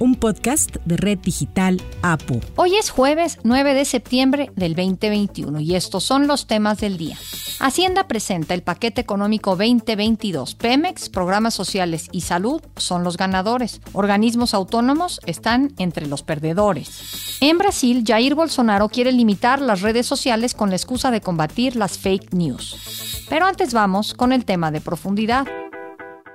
un podcast de Red Digital APU. Hoy es jueves 9 de septiembre del 2021 y estos son los temas del día. Hacienda presenta el paquete económico 2022. Pemex, programas sociales y salud son los ganadores. Organismos autónomos están entre los perdedores. En Brasil, Jair Bolsonaro quiere limitar las redes sociales con la excusa de combatir las fake news. Pero antes vamos con el tema de profundidad.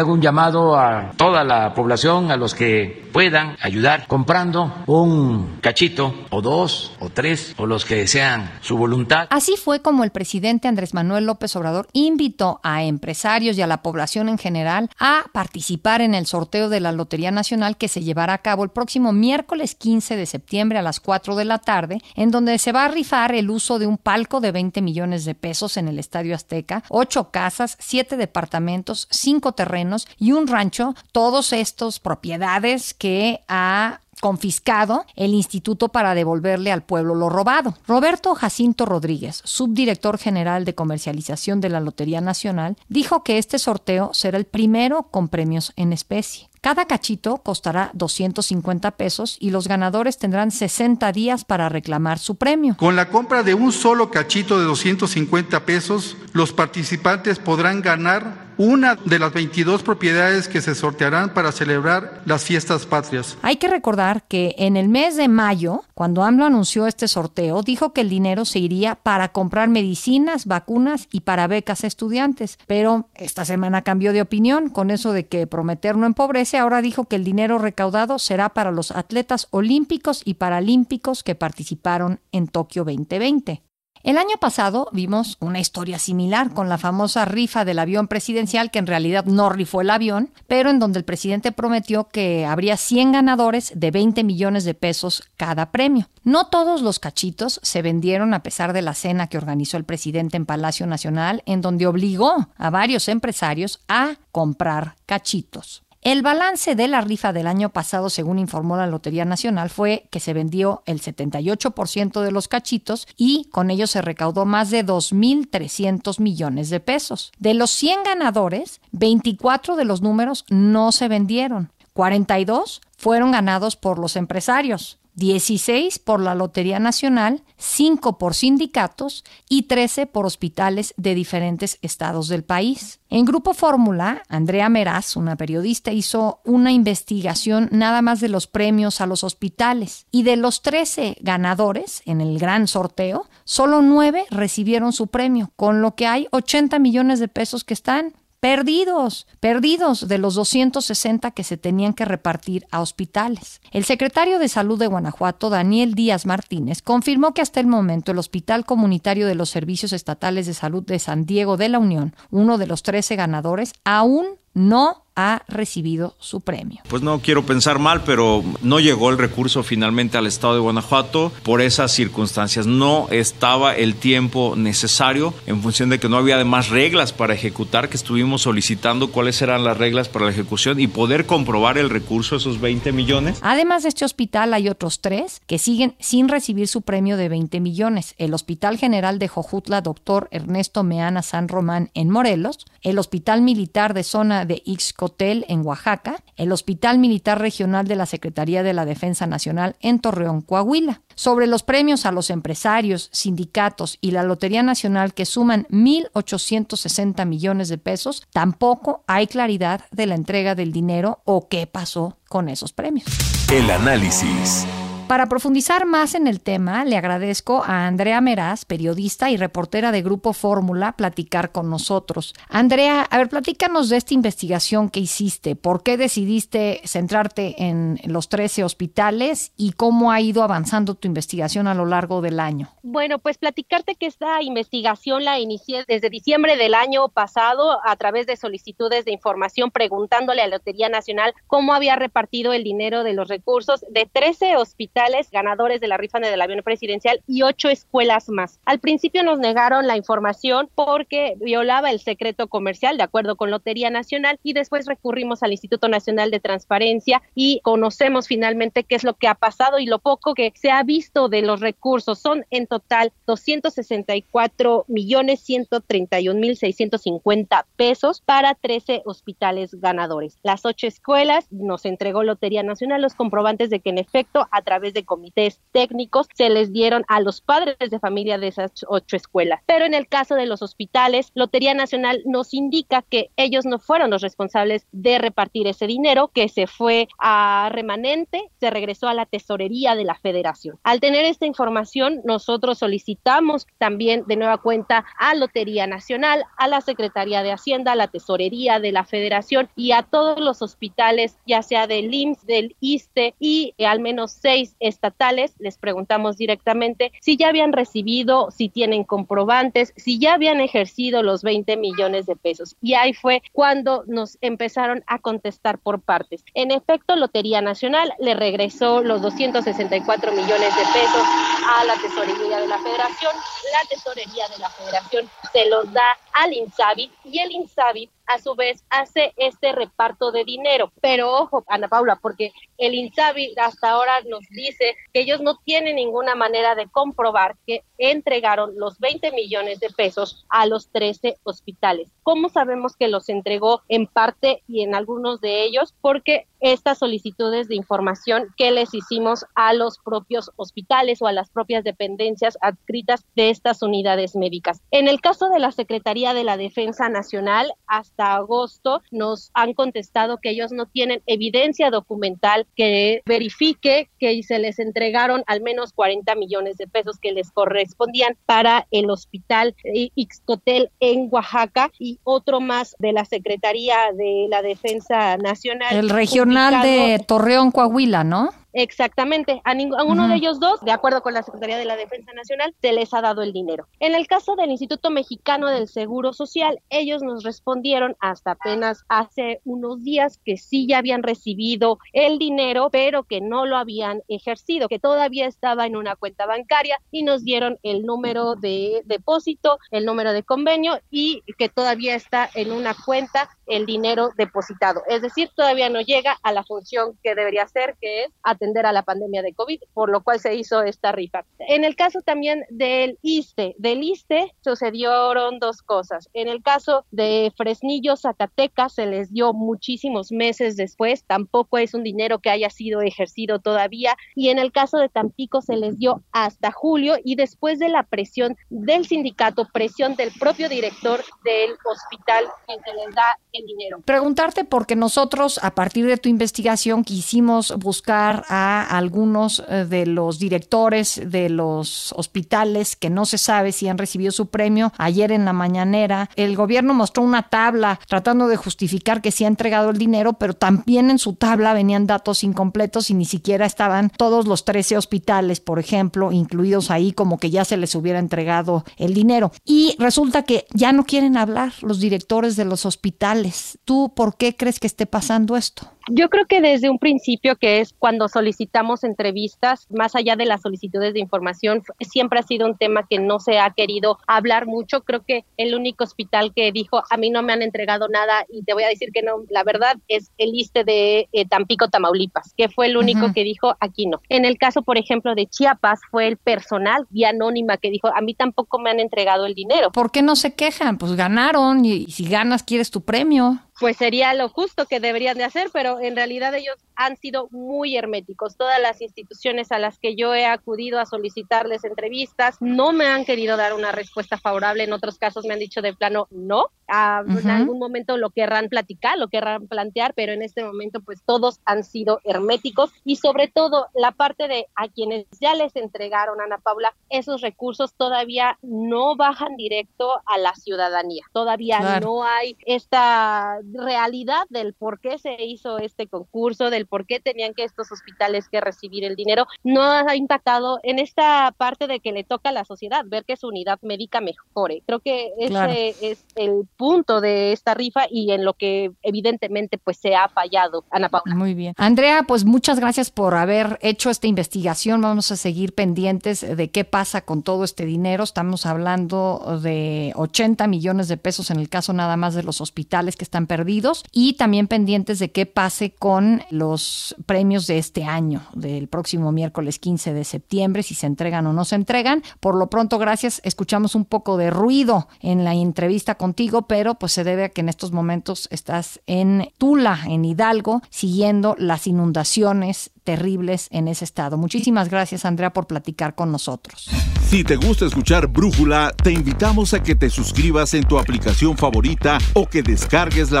Hago un llamado a toda la población, a los que puedan ayudar comprando un cachito o dos o tres o los que sean su voluntad. Así fue como el presidente Andrés Manuel López Obrador invitó a empresarios y a la población en general a participar en el sorteo de la Lotería Nacional que se llevará a cabo el próximo miércoles 15 de septiembre a las 4 de la tarde, en donde se va a rifar el uso de un palco de 20 millones de pesos en el Estadio Azteca, ocho casas, siete departamentos, cinco terrenos y un rancho, todos estos propiedades que ha confiscado el instituto para devolverle al pueblo lo robado. Roberto Jacinto Rodríguez, subdirector general de comercialización de la Lotería Nacional, dijo que este sorteo será el primero con premios en especie. Cada cachito costará 250 pesos y los ganadores tendrán 60 días para reclamar su premio. Con la compra de un solo cachito de 250 pesos, los participantes podrán ganar una de las 22 propiedades que se sortearán para celebrar las fiestas patrias. Hay que recordar que en el mes de mayo, cuando AMLO anunció este sorteo, dijo que el dinero se iría para comprar medicinas, vacunas y para becas a estudiantes. Pero esta semana cambió de opinión con eso de que prometer no empobrece. Ahora dijo que el dinero recaudado será para los atletas olímpicos y paralímpicos que participaron en Tokio 2020. El año pasado vimos una historia similar con la famosa rifa del avión presidencial, que en realidad no rifó el avión, pero en donde el presidente prometió que habría 100 ganadores de 20 millones de pesos cada premio. No todos los cachitos se vendieron a pesar de la cena que organizó el presidente en Palacio Nacional, en donde obligó a varios empresarios a comprar cachitos. El balance de la rifa del año pasado, según informó la Lotería Nacional, fue que se vendió el 78% de los cachitos y con ello se recaudó más de 2.300 millones de pesos. De los 100 ganadores, 24 de los números no se vendieron. 42 fueron ganados por los empresarios. 16 por la Lotería Nacional, 5 por sindicatos y 13 por hospitales de diferentes estados del país. En Grupo Fórmula, Andrea Meraz, una periodista, hizo una investigación nada más de los premios a los hospitales y de los 13 ganadores en el gran sorteo, solo 9 recibieron su premio, con lo que hay 80 millones de pesos que están perdidos, perdidos de los 260 que se tenían que repartir a hospitales. El secretario de Salud de Guanajuato, Daniel Díaz Martínez, confirmó que hasta el momento el Hospital Comunitario de los Servicios Estatales de Salud de San Diego de la Unión, uno de los 13 ganadores, aún no ha recibido su premio. Pues no quiero pensar mal, pero no llegó el recurso finalmente al estado de Guanajuato por esas circunstancias. No estaba el tiempo necesario en función de que no había además reglas para ejecutar, que estuvimos solicitando cuáles eran las reglas para la ejecución y poder comprobar el recurso, esos 20 millones. Además de este hospital hay otros tres que siguen sin recibir su premio de 20 millones. El Hospital General de Jojutla, doctor Ernesto Meana San Román en Morelos, el Hospital Militar de Zona de Ixco Hotel en Oaxaca, el Hospital Militar Regional de la Secretaría de la Defensa Nacional en Torreón, Coahuila. Sobre los premios a los empresarios, sindicatos y la Lotería Nacional que suman 1.860 millones de pesos, tampoco hay claridad de la entrega del dinero o qué pasó con esos premios. El análisis. Para profundizar más en el tema, le agradezco a Andrea Meraz, periodista y reportera de Grupo Fórmula, platicar con nosotros. Andrea, a ver, platícanos de esta investigación que hiciste. ¿Por qué decidiste centrarte en los 13 hospitales y cómo ha ido avanzando tu investigación a lo largo del año? Bueno, pues platicarte que esta investigación la inicié desde diciembre del año pasado a través de solicitudes de información preguntándole a la Lotería Nacional cómo había repartido el dinero de los recursos de 13 hospitales ganadores de la rifa del avión presidencial y ocho escuelas más. Al principio nos negaron la información porque violaba el secreto comercial de acuerdo con Lotería Nacional y después recurrimos al Instituto Nacional de Transparencia y conocemos finalmente qué es lo que ha pasado y lo poco que se ha visto de los recursos. Son en total 264 millones 131 mil 650 pesos para 13 hospitales ganadores. Las ocho escuelas nos entregó Lotería Nacional los comprobantes de que en efecto a través de comités técnicos se les dieron a los padres de familia de esas ocho escuelas. Pero en el caso de los hospitales, Lotería Nacional nos indica que ellos no fueron los responsables de repartir ese dinero, que se fue a remanente, se regresó a la tesorería de la federación. Al tener esta información, nosotros solicitamos también de nueva cuenta a Lotería Nacional, a la Secretaría de Hacienda, a la tesorería de la federación y a todos los hospitales, ya sea del IMSS, del ISTE y al menos seis estatales, les preguntamos directamente si ya habían recibido, si tienen comprobantes, si ya habían ejercido los 20 millones de pesos. Y ahí fue cuando nos empezaron a contestar por partes. En efecto, Lotería Nacional le regresó los 264 millones de pesos a la tesorería de la federación. La tesorería de la federación se los da al INSABI y el INSABI a su vez hace este reparto de dinero. Pero ojo, Ana Paula, porque el INSABI hasta ahora nos dice que ellos no tienen ninguna manera de comprobar que entregaron los 20 millones de pesos a los 13 hospitales. ¿Cómo sabemos que los entregó en parte y en algunos de ellos? Porque estas solicitudes de información que les hicimos a los propios hospitales o a las propias dependencias adscritas de estas unidades médicas. En el caso de la Secretaría de la Defensa Nacional, hasta agosto nos han contestado que ellos no tienen evidencia documental que verifique que se les entregaron al menos 40 millones de pesos que les correspondían para el hospital Ixcotel en Oaxaca y otro más de la Secretaría de la Defensa Nacional. El regional de Torreón, Coahuila, ¿no? Exactamente, a, ninguno de ellos dos, de acuerdo con la Secretaría de la Defensa Nacional, se les ha dado el dinero. En el caso del Instituto Mexicano del Seguro Social, ellos nos respondieron hasta apenas hace unos días que sí ya habían recibido el dinero, pero que no lo habían ejercido, que todavía estaba en una cuenta bancaria y nos dieron el número de depósito, el número de convenio y que todavía está en una cuenta el dinero depositado. Es decir, todavía no llega a la función que debería ser, que es atender a la pandemia de COVID, por lo cual se hizo esta rifa. En el caso también del ISTE, del ISTE sucedieron dos cosas. En el caso de Fresnillo, Zacatecas, se les dio muchísimos meses después, tampoco es un dinero que haya sido ejercido todavía, y en el caso de Tampico se les dio hasta julio y después de la presión del sindicato, presión del propio director del hospital, que se les da dinero. Preguntarte porque nosotros, a partir de tu investigación, quisimos buscar a algunos eh, de los directores de los hospitales que no se sabe si han recibido su premio. Ayer en la mañanera el gobierno mostró una tabla tratando de justificar que sí ha entregado el dinero, pero también en su tabla venían datos incompletos y ni siquiera estaban todos los 13 hospitales, por ejemplo, incluidos ahí como que ya se les hubiera entregado el dinero. Y resulta que ya no quieren hablar los directores de los hospitales. ¿Tú por qué crees que esté pasando esto? Yo creo que desde un principio, que es cuando solicitamos entrevistas, más allá de las solicitudes de información, siempre ha sido un tema que no se ha querido hablar mucho. Creo que el único hospital que dijo, a mí no me han entregado nada y te voy a decir que no, la verdad es el ISTE de eh, Tampico, Tamaulipas, que fue el único que dijo, aquí no. En el caso, por ejemplo, de Chiapas, fue el personal vía anónima que dijo, a mí tampoco me han entregado el dinero. ¿Por qué no se quejan? Pues ganaron y si ganas quieres tu premio ganhou. Pues sería lo justo que deberían de hacer, pero en realidad ellos han sido muy herméticos. Todas las instituciones a las que yo he acudido a solicitarles entrevistas no me han querido dar una respuesta favorable. En otros casos me han dicho de plano no. En algún momento lo querrán platicar, lo querrán plantear, pero en este momento pues todos han sido herméticos y sobre todo la parte de a quienes ya les entregaron, Ana Paula, esos recursos todavía no bajan directo a la ciudadanía. Todavía no hay esta realidad del por qué se hizo este concurso, del por qué tenían que estos hospitales que recibir el dinero, no ha impactado en esta parte de que le toca a la sociedad ver que su unidad médica mejore. Creo que ese es el punto de esta rifa y en lo que evidentemente pues se ha fallado, Ana Paula. Muy bien. Andrea, pues muchas gracias por haber hecho esta investigación. Vamos a seguir pendientes de qué pasa con todo este dinero. Estamos hablando de 80 millones de pesos en el caso nada más de los hospitales que están perdidos y también pendientes de qué pase con los premios de este año, del próximo miércoles 15 de septiembre, si se entregan o no se entregan. Por lo pronto, gracias. Escuchamos un poco de ruido en la entrevista contigo, pero pues se debe a que en estos momentos estás en Tula, en Hidalgo, siguiendo las inundaciones terribles en ese estado. Muchísimas gracias, Andrea, por platicar con nosotros. Si te gusta escuchar Brújula, te invitamos a que te suscribas en tu aplicación favorita o que descargues la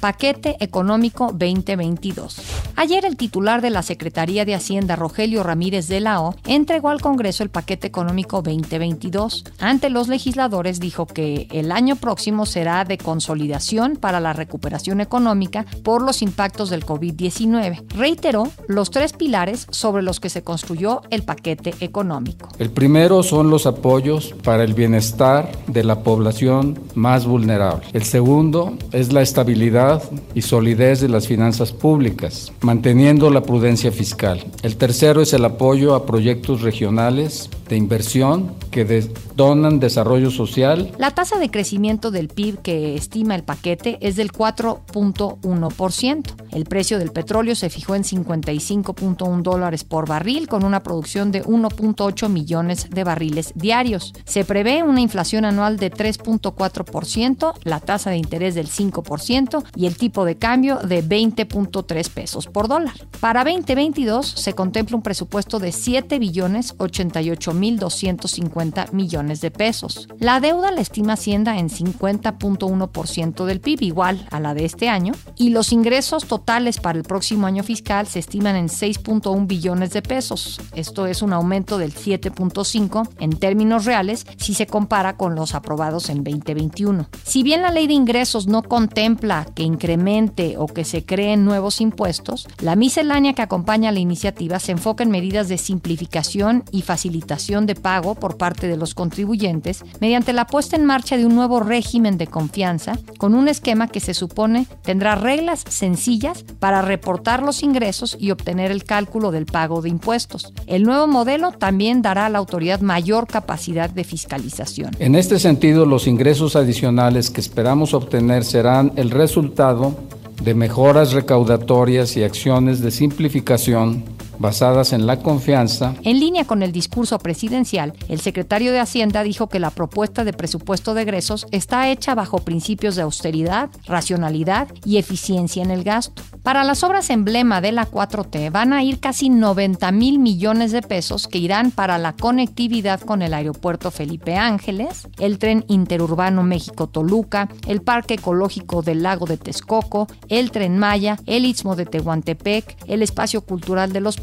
Paquete Económico 2022. Ayer el titular de la Secretaría de Hacienda, Rogelio Ramírez de la O, entregó al Congreso el paquete económico 2022. Ante los legisladores dijo que el año próximo será de consolidación para la recuperación económica por los impactos del COVID-19. Reiteró los tres pilares sobre los que se construyó el paquete económico. El primero son los apoyos para el bienestar de la población más vulnerable. El segundo es la estabilidad y solidez de las finanzas públicas, manteniendo la prudencia fiscal. El tercero es el apoyo a proyectos regionales de inversión que donan desarrollo social. La tasa de crecimiento del PIB que estima el paquete es del 4.1%. El precio del petróleo se fijó en 55.1 dólares por barril con una producción de 1.8 millones de barriles diarios. Se prevé una inflación anual de 3.4%, la tasa de interés del 5% y el tipo de cambio de 20.3 pesos por dólar. Para 2022 se contempla un presupuesto de 7 billones 88 mil 250 millones de pesos. La deuda la estima Hacienda en 50.1% del PIB, igual a la de este año, y los ingresos totales para el próximo año fiscal se estiman en 6.1 billones de pesos. Esto es un aumento del 7.5 en términos reales si se compara con los aprobados en 2021. Si bien la ley de ingresos no contempla que incremente o que se creen nuevos impuestos, la miscelánea que acompaña la iniciativa se enfoca en medidas de simplificación y facilitación de pago por parte de los contribuyentes mediante la puesta en marcha de un nuevo régimen de confianza con un esquema que se supone tendrá reglas sencillas para reportar los ingresos y obtener el cálculo del pago de impuestos. El nuevo modelo también dará a la autoridad mayor capacidad de fiscalización. En este sentido, los ingresos adicionales que esperamos obtener serán el resultado de mejoras recaudatorias y acciones de simplificación basadas en la confianza. En línea con el discurso presidencial, el secretario de Hacienda dijo que la propuesta de presupuesto de egresos está hecha bajo principios de austeridad, racionalidad y eficiencia en el gasto. Para las obras emblema de la 4T van a ir casi 90 mil millones de pesos que irán para la conectividad con el aeropuerto Felipe Ángeles, el tren interurbano México-Toluca, el parque ecológico del lago de Texcoco, el tren Maya, el istmo de Tehuantepec, el espacio cultural de los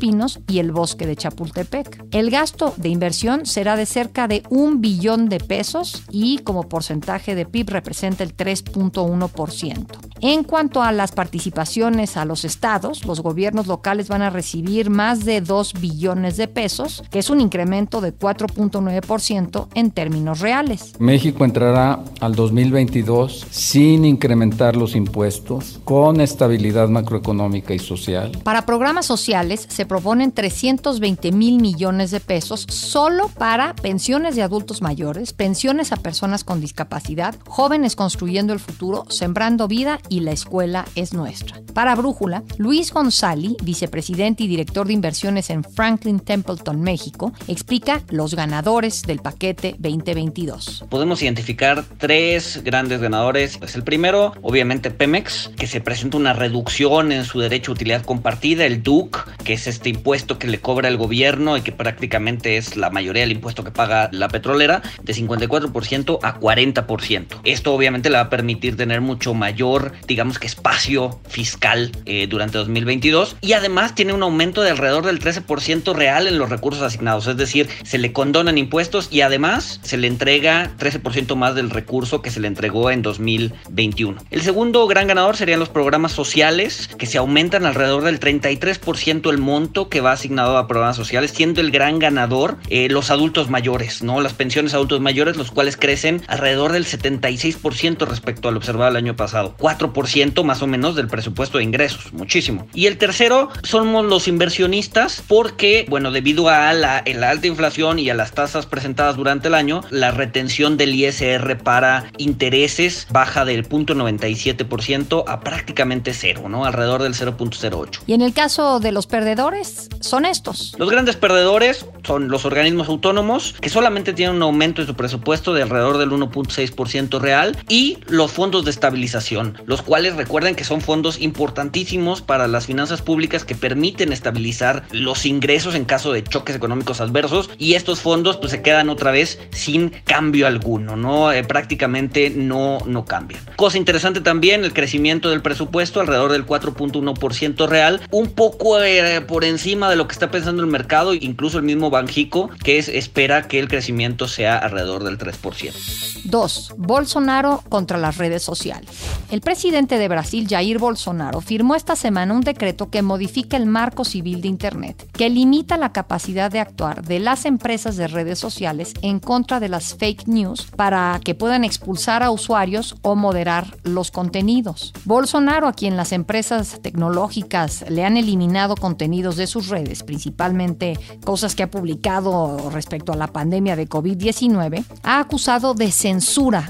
y el bosque de Chapultepec. El gasto de inversión será de cerca de un billón de pesos y como porcentaje de PIB representa el 3.1%. En cuanto a las participaciones a los estados, los gobiernos locales van a recibir más de 2 billones de pesos, que es un incremento de 4.9% en términos reales. México entrará al 2022 sin incrementar los impuestos, con estabilidad macroeconómica y social. Para programas sociales se proponen 320 mil millones de pesos solo para pensiones de adultos mayores, pensiones a personas con discapacidad, jóvenes construyendo el futuro, sembrando vida y la escuela es nuestra. Para Brújula, Luis González, vicepresidente y director de inversiones en Franklin Templeton, México, explica los ganadores del paquete 2022. Podemos identificar tres grandes ganadores. Pues el primero, obviamente Pemex, que se presenta una reducción en su derecho a utilidad compartida, el DUC, que es este este impuesto que le cobra el gobierno y que prácticamente es la mayoría del impuesto que paga la petrolera, de 54% a 40%. Esto obviamente le va a permitir tener mucho mayor, digamos que espacio fiscal eh, durante 2022 y además tiene un aumento de alrededor del 13% real en los recursos asignados, es decir, se le condonan impuestos y además se le entrega 13% más del recurso que se le entregó en 2021. El segundo gran ganador serían los programas sociales que se aumentan alrededor del 33% el monto que va asignado a programas sociales, siendo el gran ganador eh, los adultos mayores, ¿no? Las pensiones a adultos mayores, los cuales crecen alrededor del 76% respecto al observado el año pasado. 4% más o menos del presupuesto de ingresos, muchísimo. Y el tercero somos los inversionistas porque, bueno, debido a la, la alta inflación y a las tasas presentadas durante el año, la retención del ISR para intereses baja del 0.97% a prácticamente cero, ¿no? Alrededor del 0.08. Y en el caso de los perdedores, son estos. Los grandes perdedores son los organismos autónomos que solamente tienen un aumento en su presupuesto de alrededor del 1.6% real y los fondos de estabilización, los cuales recuerden que son fondos importantísimos para las finanzas públicas que permiten estabilizar los ingresos en caso de choques económicos adversos y estos fondos pues se quedan otra vez sin cambio alguno, ¿no? Eh, prácticamente no, no cambian. Cosa interesante también, el crecimiento del presupuesto alrededor del 4.1% real, un poco eh, por encima de lo que está pensando el mercado, incluso el mismo Banjico, que es, espera que el crecimiento sea alrededor del 3%. 2. Bolsonaro contra las redes sociales. El presidente de Brasil, Jair Bolsonaro, firmó esta semana un decreto que modifica el marco civil de Internet, que limita la capacidad de actuar de las empresas de redes sociales en contra de las fake news para que puedan expulsar a usuarios o moderar los contenidos. Bolsonaro, a quien las empresas tecnológicas le han eliminado contenidos de sus redes, principalmente cosas que ha publicado respecto a la pandemia de COVID-19, ha acusado de censura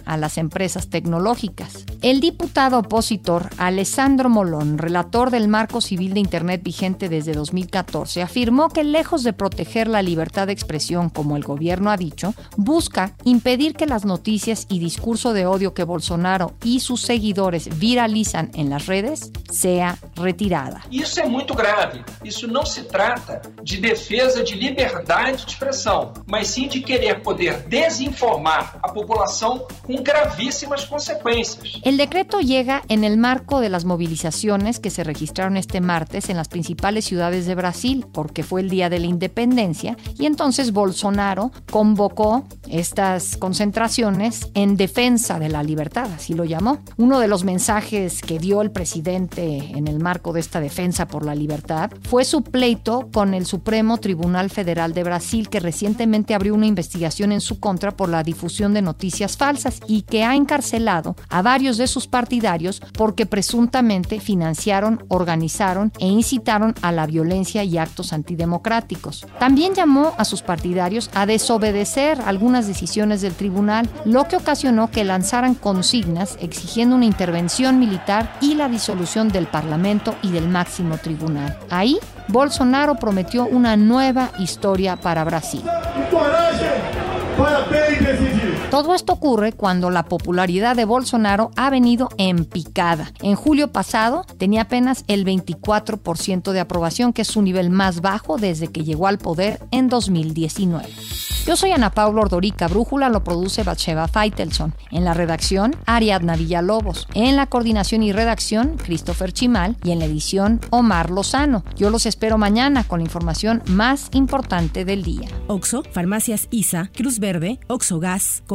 a las empresas tecnológicas. El diputado opositor Alessandro Molón, relator del marco civil de Internet vigente desde 2014, afirmó que lejos de proteger la libertad de expresión, como el gobierno ha dicho, busca impedir que las noticias y discurso de odio que Bolsonaro y sus seguidores viralizan en las redes sea retirada. Isso é muito grave. Isso não se trata de defesa de liberdade de expressão, mas de querer poder desinformar a população com gravísimas consecuencias. El decreto llega en el marco de las movilizaciones que se registraron este martes en las principales ciudades de Brasil, porque fue el día de la independencia, y entonces Bolsonaro convocó estas concentraciones en defensa de la libertad, así lo llamó. Uno de los mensajes que dio el presidente en el marco de esta defensa por la libertad fue su pleito con el Supremo Tribunal Federal de Brasil, que recientemente abrió una investigación en su contra por la difusión de noticias falsas y que ha encarcelado a varios de sus partidarios porque presuntamente financiaron, organizaron e incitaron a la violencia y actos antidemocráticos. También llamó a sus partidarios a desobedecer algunas decisiones del tribunal, lo que ocasionó que lanzaran consignas exigiendo una intervención militar y la disolución del Parlamento y del máximo tribunal. Ahí, Bolsonaro prometió una nueva historia para Brasil. Todo esto ocurre cuando la popularidad de Bolsonaro ha venido en picada. En julio pasado tenía apenas el 24% de aprobación, que es su nivel más bajo desde que llegó al poder en 2019. Yo soy Ana Paula Ordorica, Brújula lo produce Batsheva Feitelson. En la redacción, Ariadna Villalobos. En la coordinación y redacción, Christopher Chimal. Y en la edición, Omar Lozano. Yo los espero mañana con la información más importante del día. Oxo, Farmacias ISA, Cruz Verde, Oxo Gas,